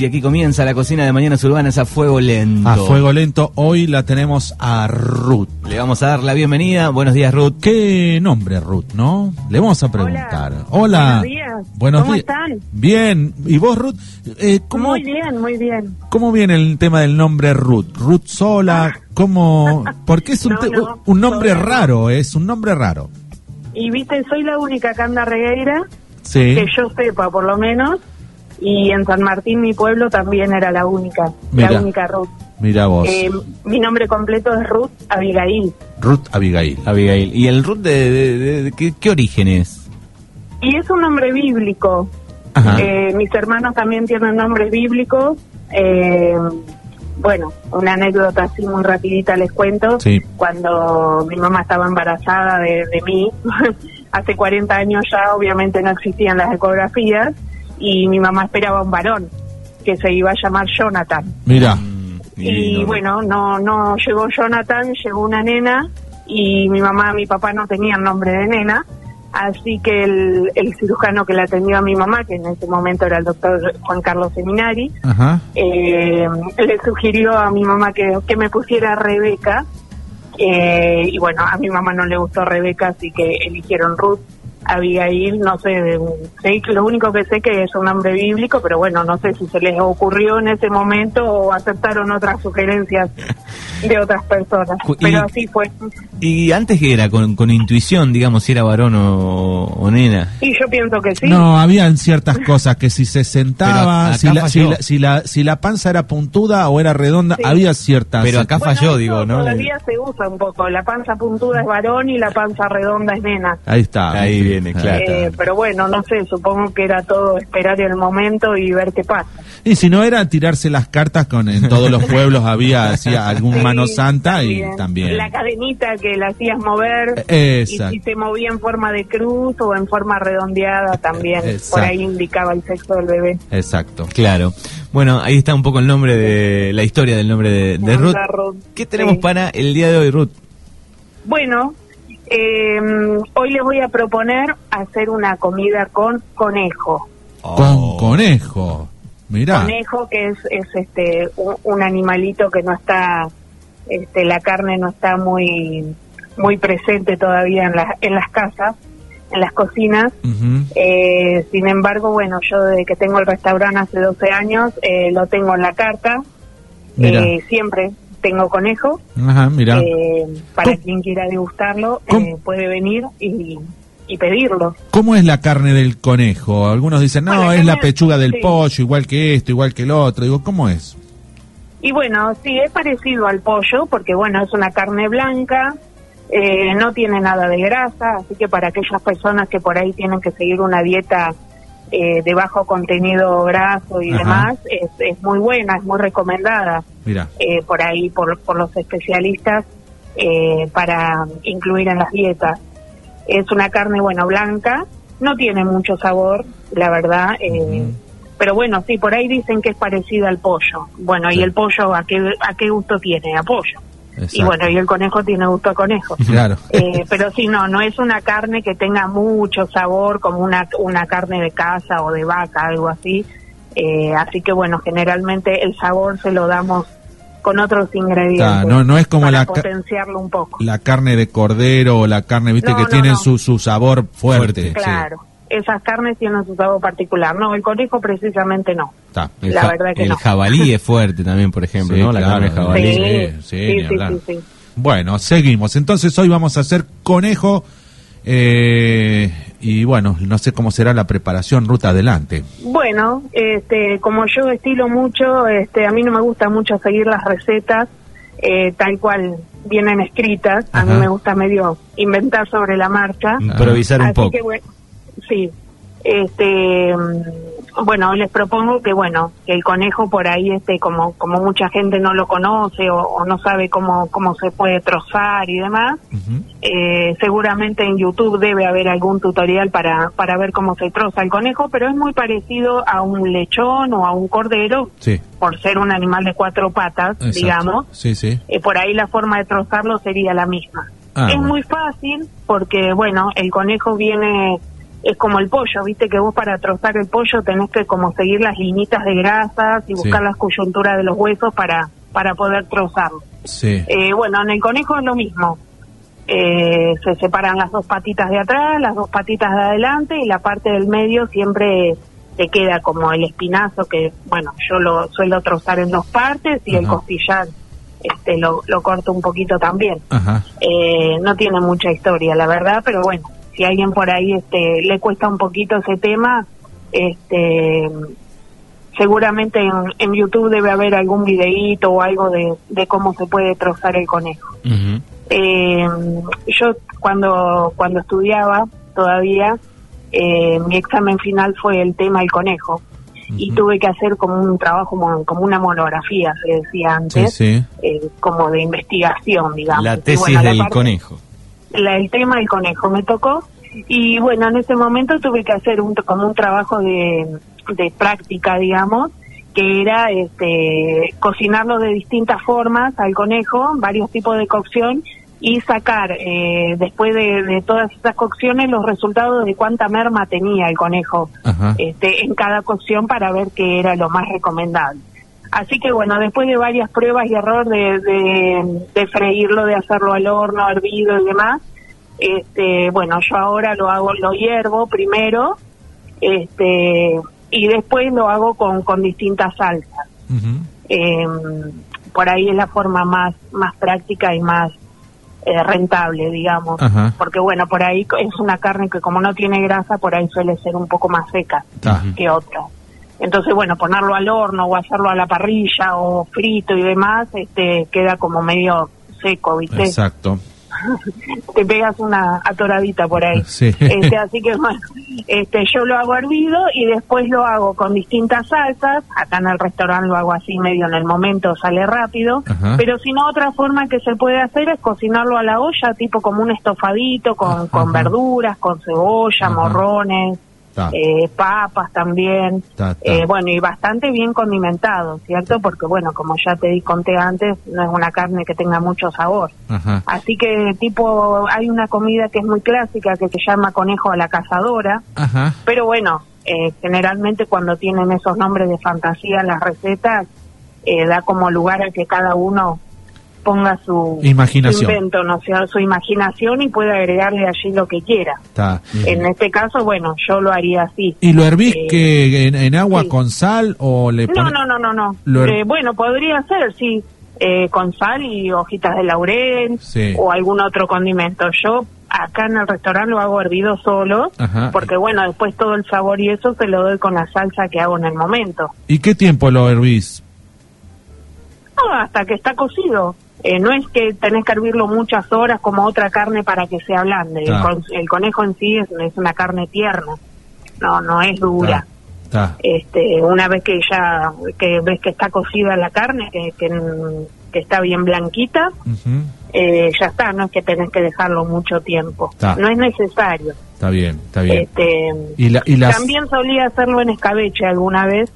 y aquí comienza la cocina de Mañanas Urbanas a fuego lento. A fuego lento, hoy la tenemos a Ruth. Le vamos a dar la bienvenida. Buenos días, Ruth. ¿Qué nombre Ruth, no? Le vamos a preguntar. Hola. Buenos días. Buenos ¿Cómo están? Bien. ¿Y vos, Ruth? Eh, ¿cómo, Muy bien, muy bien. ¿Cómo viene el tema del nombre Ruth? ¿Ruth sola? ¿Cómo? Porque es un, No, te- no, un nombre sola. raro, es un nombre raro. Y viste, soy la única que anda regueira, Sí. que yo sepa por lo menos, y en San Martín, mi pueblo, también era la única, Mira. la única Ruth. Mira vos. Eh, mi nombre completo es Ruth Abigail. Ruth Abigail. Abigail. ¿Y el Ruth de, de- de- de- ¿qué, qué origen es? Y es un nombre bíblico. Ajá. Eh, mis hermanos también tienen nombres bíblicos. Eh, bueno, una anécdota así muy rapidita les cuento. Sí. Cuando mi mamá estaba embarazada de, de mí, hace 40 años ya obviamente no existían las ecografías y mi mamá esperaba un varón que se iba a llamar Jonathan. Mira. Mm, Y no- bueno, no no llegó Jonathan, llegó una nena y mi mamá y mi papá no tenían nombre de nena, así que el, el cirujano que la atendió a mi mamá, que en ese momento era el doctor Juan Carlos Seminari, Ajá. eh, le sugirió a mi mamá que, que me pusiera Rebeca. eh, y bueno, a mi mamá no le gustó Rebeca, así que eligieron Ruth. Abigail, no sé, sé que lo único que sé que es un nombre bíblico, pero bueno, no sé si se les ocurrió en ese momento o aceptaron otras sugerencias de otras personas. Pero así fue. ¿Y antes que era? Con, con intuición, digamos, si era varón o, o nena. Y yo pienso que sí. No, habían ciertas cosas que si se sentaba, si la, si, la, si, la, si la panza era puntuda o era redonda, Sí. había ciertas... Pero acá Bueno, falló, digo, ¿no? Todavía se usa un poco. La panza puntuda es varón y la panza redonda es nena. Ahí está. Ahí viene, claro. Eh, pero bueno, no sé, supongo que era todo esperar el momento y ver qué pasa. Y si no era tirarse las cartas con en todos los pueblos había hacía algún Sí, mano santa y también. La cadenita que la hacías mover. Exacto. Y si se movía en forma de cruz o en forma redondeada también. Exacto. Por ahí indicaba el sexo del bebé. Exacto. Claro. Bueno, ahí está un poco el nombre de la historia del nombre de, de Ruth. Ruth, ¿Qué tenemos sí. para el día de hoy, Ruth? Bueno, eh, hoy les voy a proponer hacer una comida con conejo. Con conejo. Mirá. Conejo que es, es este un, un animalito que no está, este, la carne no está muy muy presente todavía en, las en las casas, en las cocinas. Eh, sin embargo, bueno, yo desde que tengo el restaurante hace 12 años, eh, lo tengo en la carta. Eh, siempre tengo conejo. Ajá, mira. Eh, para ¿Cómo? quien quiera degustarlo, eh, puede venir y, y pedirlo. ¿Cómo es la carne del conejo? Algunos dicen, no, Bueno, es la pechuga del sí. pollo, igual que esto, igual que el otro. Digo, ¿cómo es? Y bueno, sí, es parecido al pollo, porque bueno, es una carne blanca, eh, no tiene nada de grasa, así que para aquellas personas que por ahí tienen que seguir una dieta eh, de bajo contenido graso y Ajá. demás, es, es muy buena, es muy recomendada eh, por ahí, por, por los especialistas, eh, para incluir en las dietas. Es una carne, bueno, blanca, no tiene mucho sabor, la verdad, eh, pero bueno, sí, por ahí dicen que es parecida al pollo. Bueno, Sí. ¿y el pollo a qué, a qué gusto tiene? A pollo. Y bueno, y el conejo tiene gusto a conejo. Claro. Eh, pero sí, no, no es una carne que tenga mucho sabor como una, una carne de casa o de vaca, algo así. Eh, así que bueno, generalmente el sabor se lo damos con otros ingredientes. Ah, no- no es como para la potenciarlo un poco. la carne de cordero o la carne, viste, No, que no, tienen no. Su, su sabor fuerte. Fuerte, Claro, esas carnes tienen su sabor particular. No, el conejo precisamente no. Sí, está. El, La ja- verdad que el no. jabalí es fuerte también, por ejemplo, Sí, ¿no? La claro. carne de jabalí. Sí, Sí, sí, sí, ni sí, hablar. sí, sí. Bueno, seguimos. Entonces hoy vamos a hacer conejo eh, y bueno, no sé cómo será la preparación, ruta adelante. Bueno, este, como yo estilo mucho, este, a mí no me gusta mucho seguir las recetas eh, tal cual vienen escritas. A mí me gusta medio inventar sobre la marcha. Improvisar un Así poco. que bueno, sí. Este, mm, bueno, les propongo que bueno, que el conejo por ahí este como como mucha gente no lo conoce o, o no sabe cómo cómo se puede trozar y demás, eh, seguramente en YouTube debe haber algún tutorial para, para ver cómo se troza el conejo, pero es muy parecido a un lechón o a un cordero, Sí. por ser un animal de cuatro patas, exacto. digamos. Sí, sí. Eh, por ahí la forma de trozarlo sería la misma. Ah, es bueno. muy fácil porque, bueno, el conejo viene es como el pollo, viste que vos para trozar el pollo tenés que como seguir las linitas de grasas y buscar Sí. las coyunturas de los huesos para, para poder trozarlo. Sí. Eh, bueno, en el conejo es lo mismo. Eh, se separan las dos patitas de atrás, las dos patitas de adelante y la parte del medio siempre te queda como el espinazo que, bueno, yo lo suelo trozar en dos partes y el costillar este, lo, lo corto un poquito también. Ajá. Eh, no tiene mucha historia, la verdad, pero bueno, si a alguien por ahí este, le cuesta un poquito ese tema, este, seguramente en, en YouTube debe haber algún videíto o algo de, de cómo se puede trozar el conejo. Eh, yo cuando cuando estudiaba todavía eh, mi examen final fue el tema del conejo y tuve que hacer como un trabajo como, como una monografía se decía Sí, antes sí. eh, como de investigación digamos La tesis bueno, la del parte- conejo. La- el tema del conejo me tocó y bueno en ese momento tuve que hacer un como un trabajo de, de práctica digamos que era este cocinarlo de distintas formas al conejo varios tipos de cocción y sacar eh, después de, de todas esas cocciones los resultados de cuánta merma tenía el conejo Ajá. este, en cada cocción para ver qué era lo más recomendable. Así que bueno, después de varias pruebas y error de, de, de freírlo, de hacerlo al horno, hervido y demás, este, bueno, yo ahora lo hago, lo hiervo primero, este, y después lo hago con, con distintas salsas. Eh, por ahí es la forma más, más práctica y más eh, rentable, digamos. Porque bueno, por ahí es una carne que como no tiene grasa, por ahí suele ser un poco más seca Ta. que otra. Entonces, bueno, ponerlo al horno o hacerlo a la parrilla o frito y demás, este, queda como medio seco, ¿viste? Exacto. Te pegas una atoradita por ahí. Sí. Este, así que bueno, este, yo lo hago hervido y después lo hago con distintas salsas. Acá en el restaurante lo hago así medio en el momento, sale rápido. Ajá. Pero si no, otra forma que se puede hacer es cocinarlo a la olla, tipo como un estofadito con, con Ajá. verduras, con cebolla, morrones. Eh, papas también. Ta, ta. Eh, bueno, y bastante bien condimentado, ¿cierto? Porque bueno, como ya te di conté antes, no es una carne que tenga mucho sabor. Ajá. Así que tipo, hay una comida que es muy clásica que se llama conejo a la cazadora, Ajá. pero bueno, eh, generalmente cuando tienen esos nombres de fantasía las recetas, eh, da como lugar a que cada uno ponga su, Imaginación. invento, ¿no? Su imaginación y pueda agregarle allí lo que quiera. En este caso, bueno, yo lo haría así. ¿Y lo hervís Eh, que en, en agua sí. con sal o le No, pones- no, no, no, no. Her- Eh, bueno, podría ser, sí, eh, con sal y hojitas de laurel Sí. o algún otro condimento. Yo acá en el restaurante lo hago hervido solo, Ajá. porque bueno, después todo el sabor y eso se lo doy con la salsa que hago en el momento. ¿Y qué tiempo lo hervís? No, hasta que está cocido. Eh, no es que tenés que hervirlo muchas horas como otra carne para que se ablande. El, con- el conejo en sí es, es una carne tierna. No, no es dura. Este una vez que ya que ves que está cocida la carne que, que, que está bien blanquita eh, ya está no es que tenés que dejarlo mucho tiempo no es necesario Está bien, está bien. este Y, la, y las... también solía hacerlo en escabeche alguna vez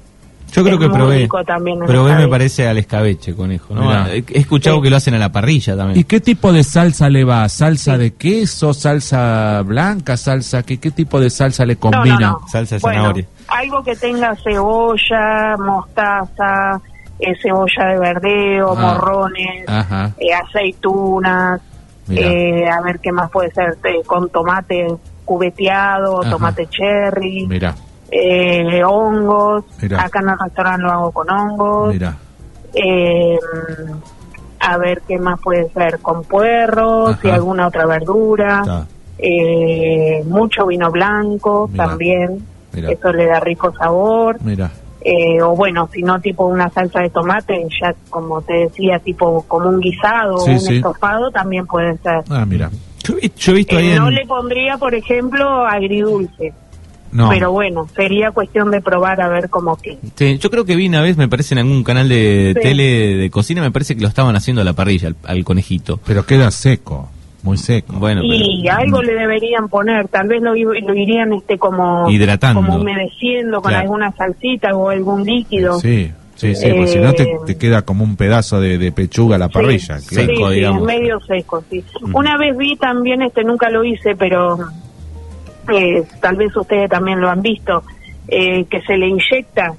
Yo creo Es que probé. también Probé, me parece, al escabeche, conejo. ¿no? Mirá. He escuchado Sí. que lo hacen a la parrilla también. ¿Y qué tipo de salsa le va? ¿Salsa de queso? ¿Salsa blanca? ¿Salsa? ¿Qué, qué tipo de salsa le combina? no, no. Salsa de Bueno, zanahoria. algo que tenga cebolla mostaza eh, cebolla de verdeo Ah. morrones Ajá. eh, aceitunas, eh, a ver qué más puede ser, eh, con tomate cubeteado, Ajá. tomate cherry, Mira, eh, hongos, acá en el restaurante lo hago con hongos, mira. eh, a ver qué más puede ser, con puerros Ajá. y alguna otra verdura, eh, mucho vino blanco también, eso le da rico sabor. Mira. Eh, o bueno, si no tipo una salsa de tomate, ya como te decía, tipo como un guisado Sí, o un sí. estofado también puede ser. Ah, mira. Yo, he- yo he visto ahí Eh, no en... le pondría, por ejemplo, agridulce, No. pero bueno, sería cuestión de probar a ver cómo que. Sí, yo creo que vi una vez, me parece, en algún canal de Sí. tele de cocina, me parece que lo estaban haciendo a la parrilla, al, al conejito. Pero queda seco. Muy seco. Bueno, y pero- algo le deberían poner, tal vez lo, i- lo irían este como Hidratando. como humedeciendo con Claro. alguna salsita o algún líquido. Sí, sí, sí. Porque si no te, Eh, te queda como un pedazo de, de pechuga a la parrilla. Sí, claro. Seco, sí, sí, digamos. medio seco, sí. Ujú. Una vez vi también, este nunca lo hice, pero eh, tal vez ustedes también lo han visto, eh, que se le inyecta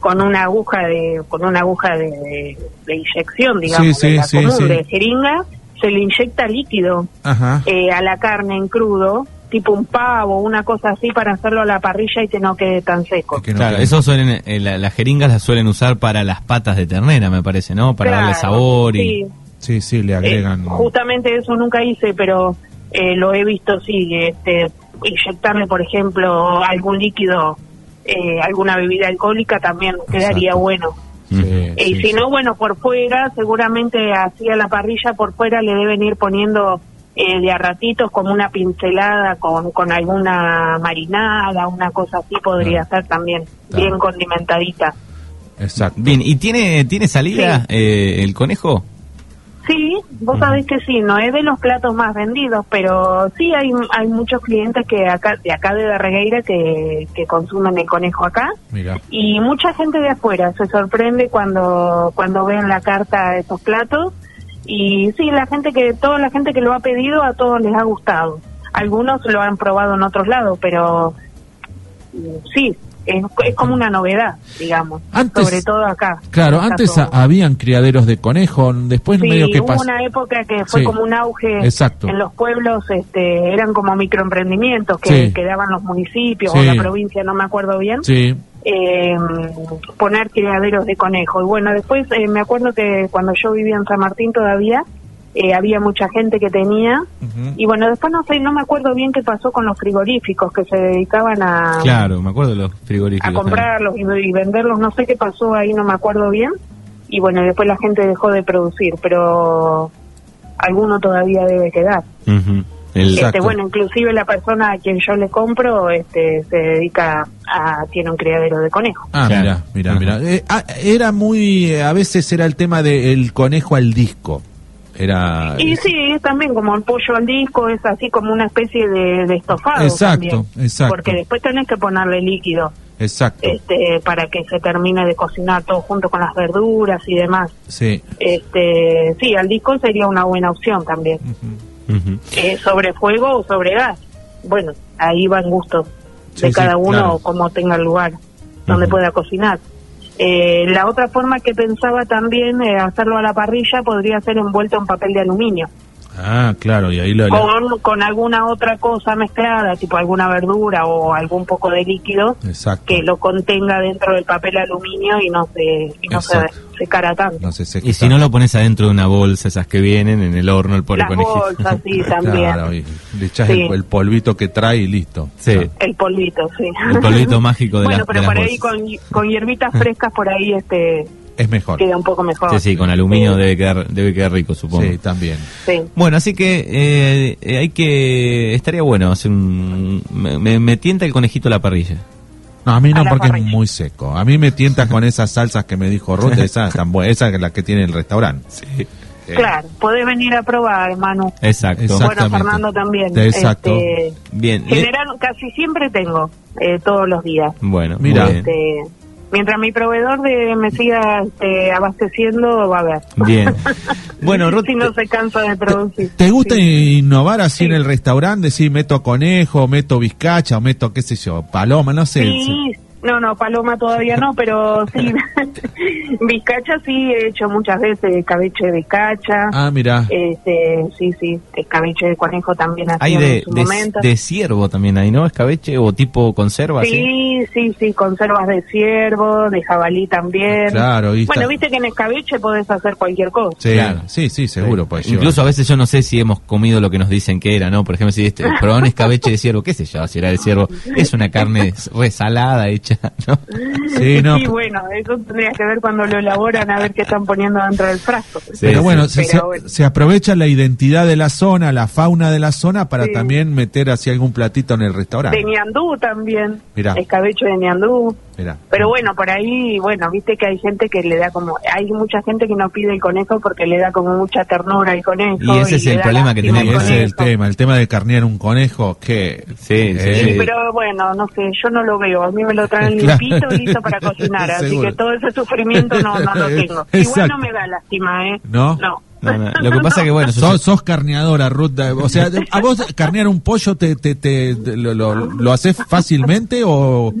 con una aguja de con una aguja de, de inyección, digamos, Sí, de la sí, común, sí, de jeringa, se le inyecta líquido Ajá. eh, a la carne en crudo, tipo un pavo, una cosa así para hacerlo a la parrilla y que no quede tan seco. Que no claro, quede- eso suelen, eh, la- las jeringas las suelen usar para las patas de ternera, me parece, ¿no? Para darle sabor y... sí. Sí, sí, le Eh, agregan. justamente eso nunca hice, pero eh, lo he visto, sí, este, inyectarle, por ejemplo, algún líquido, eh, alguna bebida alcohólica también quedaría Exacto. bueno. Sí, Eh, y sí, si sí. no, bueno, por fuera, seguramente así a la parrilla por fuera le deben ir poniendo eh, de a ratitos como una pincelada con, con alguna marinada, una cosa así podría Claro. ser también, Claro. bien condimentadita. Exacto. Bien, ¿y tiene, tiene salida Sí. eh, el conejo? Sí, vos sabés que sí, no es de los platos más vendidos, pero sí hay, hay muchos clientes que acá de acá de Darregueira que, que consumen el conejo acá Mira. y mucha gente de afuera se sorprende cuando cuando ven la carta de esos platos y sí, la gente que toda la gente que lo ha pedido a todos les ha gustado. Algunos lo han probado en otros lados, pero sí, es, es como una novedad, digamos, Antes- sobre todo acá. Claro, antes a- habían criaderos de conejo, después Sí, medio que hubo pasó. una época que fue Sí. como un auge Exacto. en los pueblos, este, eran como microemprendimientos que, Sí. que daban los municipios o la provincia, no me acuerdo bien, Sí, eh, poner criaderos de conejo. Y bueno, después eh, me acuerdo que cuando yo vivía en San Martín todavía eh, había mucha gente que tenía. Y bueno, después no sé, no me acuerdo bien qué pasó con los frigoríficos que se dedicaban a, Claro, me acuerdo de los a frigoríficos. comprarlos y, y venderlos, no sé qué pasó ahí, no me acuerdo bien. Y bueno, después la gente dejó de producir, pero alguno todavía debe quedar. El- Exacto. Este, bueno, inclusive la persona a quien yo le compro este, se dedica a, tiene un criadero de conejos. Ah, mira, mira, mira. Era muy, eh, a veces era el tema del conejo al disco. Era. Y sí, es también como el pollo al disco, es así como una especie de, de estofado. Exacto, también. exacto. Porque después tenés que ponerle líquido Exacto. este, para que se termine de cocinar todo junto con las verduras y demás. Sí. Este, sí, al disco sería una buena opción también. Eh, sobre fuego o sobre gas. Bueno, ahí van gustos Sí, de sí, cada uno claro. como tenga el lugar donde pueda cocinar. Eh, la otra forma que pensaba también eh, hacerlo a la parrilla podría ser envuelto en papel de aluminio, Ah, claro, y ahí lo. con, con alguna otra cosa mezclada, tipo alguna verdura o algún poco de líquido Exacto. que lo contenga dentro del papel aluminio y no se, y no se secara tanto. No se Y si no lo pones adentro de una bolsa, esas que vienen en el horno, el pobre Las conejito. bolsas, sí, también. Claro, y le echas Sí. el, el polvito que trae y listo. Sí. El polvito, sí. El polvito mágico de, bueno, las- pero de las por ahí bolsas. con, con hierbitas frescas por ahí este es mejor. queda un poco mejor. Sí, sí, con aluminio Sí, debe quedar debe quedar rico, supongo. Sí, también. sí. Bueno, así que eh, eh, hay que estaría bueno hacer un me, me- me tienta el conejito a la parrilla. No, a mí no porque es muy seco. A mí me tienta con esas salsas que me dijo Ruth, esas tan buenas, esa que la que tiene el restaurante. Sí. Eh, Claro, podés venir a probar, Manu. Exacto. Exacto. Bueno, Exactamente. Fernando también. Exacto. Este, Bien. general, casi siempre tengo, eh, todos los días. bueno, Mira. Este, mientras mi proveedor de, me siga este, abasteciendo, va a ver. Bien. Bueno, Ruth, si no se cansa de producir. ¿Te gusta Sí. innovar así Sí. en el restaurante? Decir, meto conejo, meto bizcacha, o meto, qué sé yo, paloma, no sé. Sí, no, no, paloma todavía no, pero sí. Bizcacha sí he hecho muchas veces, escabeche de bizcacha. Ah, mira. Este, sí, sí, escabeche de conejo también hay de, en su de, momento. de ciervo también hay, ¿no? Escabeche o tipo conserva, ¿sí? Sí, sí, sí, conservas de ciervo, de jabalí también. Claro, y Bueno, está- viste que en escabeche podés hacer cualquier cosa. Sí, Claro. sí, sí, seguro. Pues, Incluso a veces yo no sé si hemos comido lo que nos dicen que era, ¿no? Por ejemplo, si este, probá un escabeche de ciervo, qué sé yo, si era de ciervo, es una carne resalada hecha, ¿no? Sí, no, bueno, eso tendría que ver cuando lo elaboran a ver qué están poniendo dentro del frasco. Sí, Pero sí. bueno, se, Pero se- bueno. se aprovecha la identidad de la zona, la fauna de la zona para Sí. también meter así algún platito en el restaurante. De ñandú también, Mirá. escabeche de ñandú. Mirá. Pero bueno, por ahí, bueno, viste que hay gente que le da como, hay mucha gente que no pide el conejo porque le da como mucha ternura al conejo. Y ese es el problema que tenemos, ese es el tema, el tema de carnear un conejo, que... Sí, sí, Eh, sí. Pero bueno, no sé, yo no lo veo. A mí me lo limpito, listo para cocinar. así Seguro. que todo ese sufrimiento no, no lo tengo. Igual Exacto. no me da lástima, ¿eh? ¿No? No. No, no. Lo que pasa que, bueno, Sos, sos carneadora, Ruth. O sea, ¿a vos carnear un pollo te, te, te, te- lo, lo, lo haces fácilmente o...?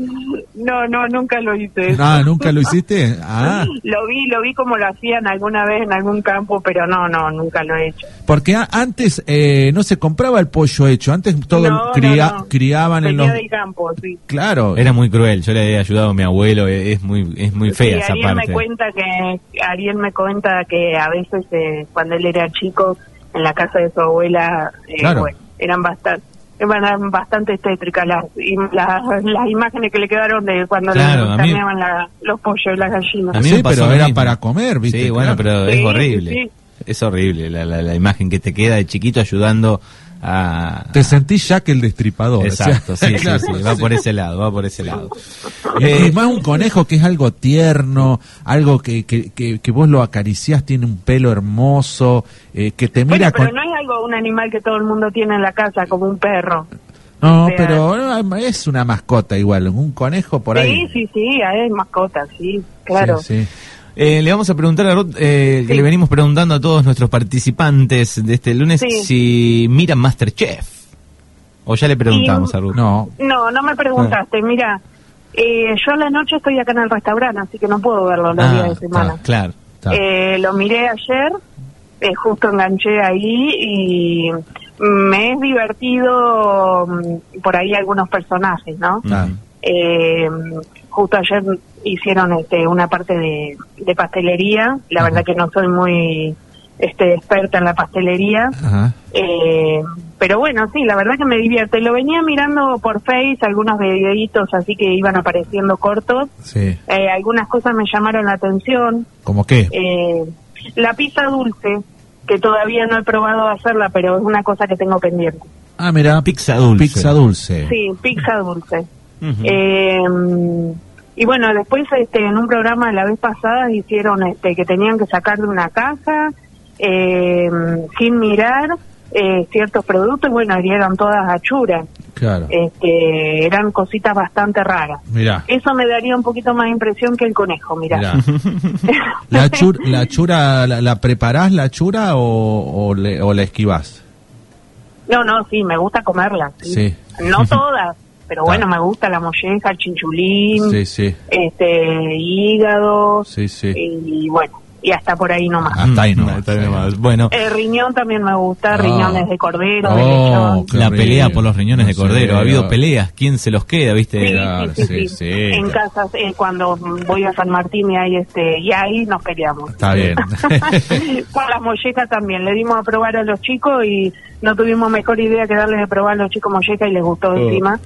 No, no, nunca lo hice. eso. Ah, ¿nunca lo hiciste? Ah, Lo vi, lo vi como lo hacían alguna vez en algún campo, pero no, no, nunca lo he hecho. porque a- antes eh, no se compraba el pollo hecho, antes todo no, cría- no, no. criaban en Venía los... del campo, sí. Claro, Era muy cruel, yo le he ayudado a mi abuelo, e- es muy es muy fea Sí, esa Ariel parte. me cuenta que Ariel me cuenta que a veces eh, cuando él era chico en la casa de su abuela eh, Claro. bueno, eran bastante eran bastante tétricas las, las, las imágenes que le quedaron de cuando Claro, le mí- carneaban la- los pollos y las gallinas. A mí Sí, pero era para comer, ¿viste? Sí, bueno, Claro. pero es horrible. sí. Es horrible la, la, la imagen que te queda de chiquito ayudando a... Te sentís ya que el destripador. Exacto, o sea, sí, sí, claro, sí, va por ese lado, va por ese lado. Y- Eh, y más un conejo que es algo tierno, algo que, que, que, que vos lo acariciás, tiene un pelo hermoso, eh, que te Bueno, mira pero con... no es algo, un animal que todo el mundo tiene en la casa, como un perro. No, o sea- pero no, es una mascota igual, un conejo por ahí. Sí, sí, sí, es mascota, sí, claro. Sí, sí. Eh, le vamos a preguntar a Ruth, eh, que le venimos preguntando a todos nuestros participantes de este lunes Sí. si miran Masterchef. O ya le preguntamos Y- a Ruth. No, No, no me preguntaste, mira, eh, yo a la noche estoy acá en el restaurante, así que no puedo verlo los Ah, días de semana. claro. Eh, lo miré ayer, eh, justo enganché ahí y me es divertido mm, por ahí algunos personajes, ¿no? Ah. Eh, justo ayer hicieron este, una parte de, de pastelería, la verdad que no soy muy este, experta en la pastelería, eh, pero bueno, sí, la verdad que me divierte. Lo venía mirando por Face, algunos videitos así que iban apareciendo cortos. Sí. Eh, algunas cosas me llamaron la atención. ¿Cómo qué? Eh, la pizza dulce, que todavía no he probado hacerla, pero es una cosa que tengo pendiente. Ah, mira, Pizza dulce. pizza dulce. Sí, pizza dulce. Eh, y bueno, después este, en un programa la vez pasada hicieron este, que tenían que sacar de una caja eh, sin mirar eh, ciertos productos y bueno, eran todas achuras. Claro. Este, eran cositas bastante raras. Mira. Eso me daría un poquito más impresión que el conejo. Mirá. ¿La, chur- la chura, la, la preparás la chura o, o, le- o la esquivás? No, no, sí, me gusta comerla. Sí. Sí. No todas, pero Ah. bueno, me gusta la molleja, el chinchulín, Sí, sí, este, hígado, sí, sí. y bueno, y hasta por ahí nomás. Hasta ahí no. Hasta ahí nomás. Bueno, El riñón también me gusta, Ah. riñones de cordero, de Oh, lechón. qué la pelea por los riñones de cordero. sé, ha habido peleas. ¿Quién se los queda, viste? Sí, Claro, sí, sí, sí, sí. sí. En casas, eh, cuando voy a San Martín y ahí, este, y ahí nos peleamos. Está bien. Con las mollejas también, le dimos a probar a los chicos y no tuvimos mejor idea que darles de probar a los chicos molleja y les gustó Oh. encima.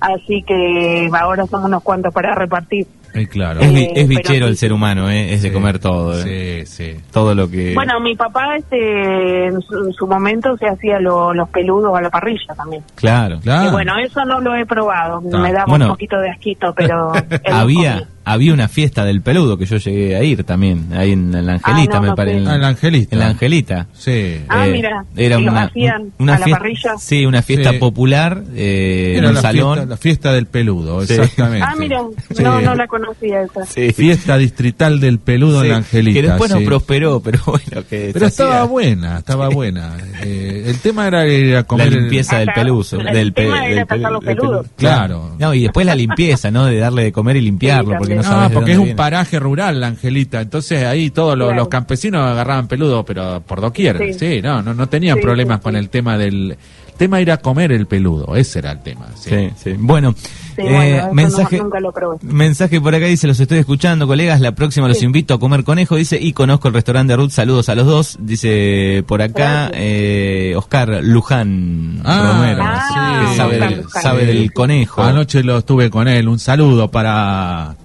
Así que ahora somos unos cuantos para repartir. Sí, claro. Es, Eh, es bichero sí. el ser humano, ¿eh? es de Sí, comer todo. ¿eh? Sí, sí. Todo lo que... Bueno, mi papá este, en, su, en su momento se hacía lo- los peludos a la parrilla también. claro. Claro. Y bueno, eso no lo he probado, Ah, me daba bueno. un poquito de asquito, pero... había. Había una fiesta del peludo que yo llegué a ir también, ahí en la Angelita, Ah, no, me no parece. sé. Ah, la Angelita. En la Angelita. Sí. Ah, mira. Era ¿Y los una, hacían una a la fiesta, parrilla? Sí, una fiesta Sí. popular eh, en Era un la salón. fiesta, la fiesta del peludo, Sí. exactamente. Ah, mira, Sí. no, no la conocía esa. Sí. Fiesta distrital del peludo Sí, en la Angelita. Que después sí. no prosperó, pero bueno, que Pero estaba hacía buena, estaba buena. Eh, el tema era ir a la comer el- limpieza del peluso. el del pe- tema era del los peludos. pelu- Claro. No, y después la limpieza, ¿no? De darle de comer y limpiarlo, porque no Ah, porque es un viene. paraje rural la Angelita, entonces ahí todos los, Claro. los campesinos agarraban peludo, pero por doquier, sí, Sí. no, no, no tenían Sí, problemas sí, con sí. el tema del tema ir a comer el peludo, ese era el tema. Sí. Sí, sí. Bueno, Sí, eh, bueno, eso no- mensaje, nunca lo probé. mensaje por acá dice, los estoy escuchando, colegas, la próxima los invito a comer conejo, dice, y conozco el restaurante de Ruth, saludos a los dos, dice por acá, eh, Oscar Luján Ah, Romero, Ah, que sabe, Oscar del, Luján. sabe del conejo. Anoche lo estuve con él, un saludo para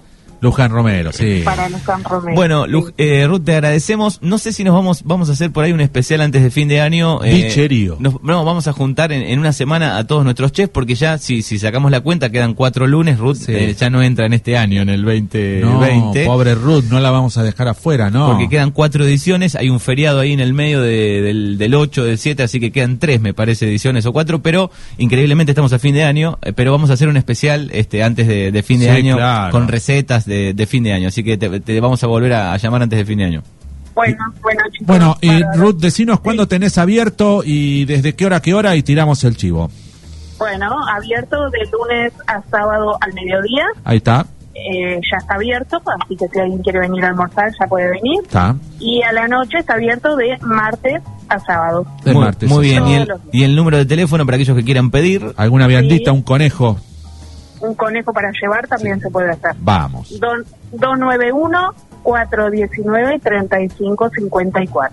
Luján Romero, sí. Para San Romero. Bueno, eh, Ruth, te agradecemos. No sé si nos vamos vamos a hacer por ahí un especial antes de fin de año. eh, Bicherío. nos- no, vamos a juntar en, en una semana a todos nuestros chefs porque ya, si, si sacamos la cuenta, quedan cuatro lunes. Ruth Sí. eh, ya no entra en este año, en el no, 2020. pobre Ruth, no la vamos a dejar afuera, no. Porque quedan cuatro ediciones, hay un feriado ahí en el medio de- del, del 8, del 7, así que quedan tres, me parece, ediciones o cuatro, pero increíblemente estamos a fin de año, eh, pero vamos a hacer un especial este antes de, de fin de Sí, año claro. con recetas de, de fin de año, así que te, te vamos a volver a, a llamar antes de fin de año. Bueno, bueno, chicos. Bueno, y. Ruth, decinos cuándo tenés abierto y desde qué hora a qué hora y tiramos el chivo. Bueno, abierto de lunes a sábado al mediodía. Ahí está, eh, ya está abierto, así que si alguien quiere venir a almorzar ya puede venir. está. Y a la noche está abierto de martes a sábado. El muy, martes. muy bien. ¿Y el, y número de teléfono para aquellos que quieran pedir? ¿Alguna viandita, Sí. un conejo? Un conejo para llevar también se puede hacer. Vamos. Don- 291-419-3554.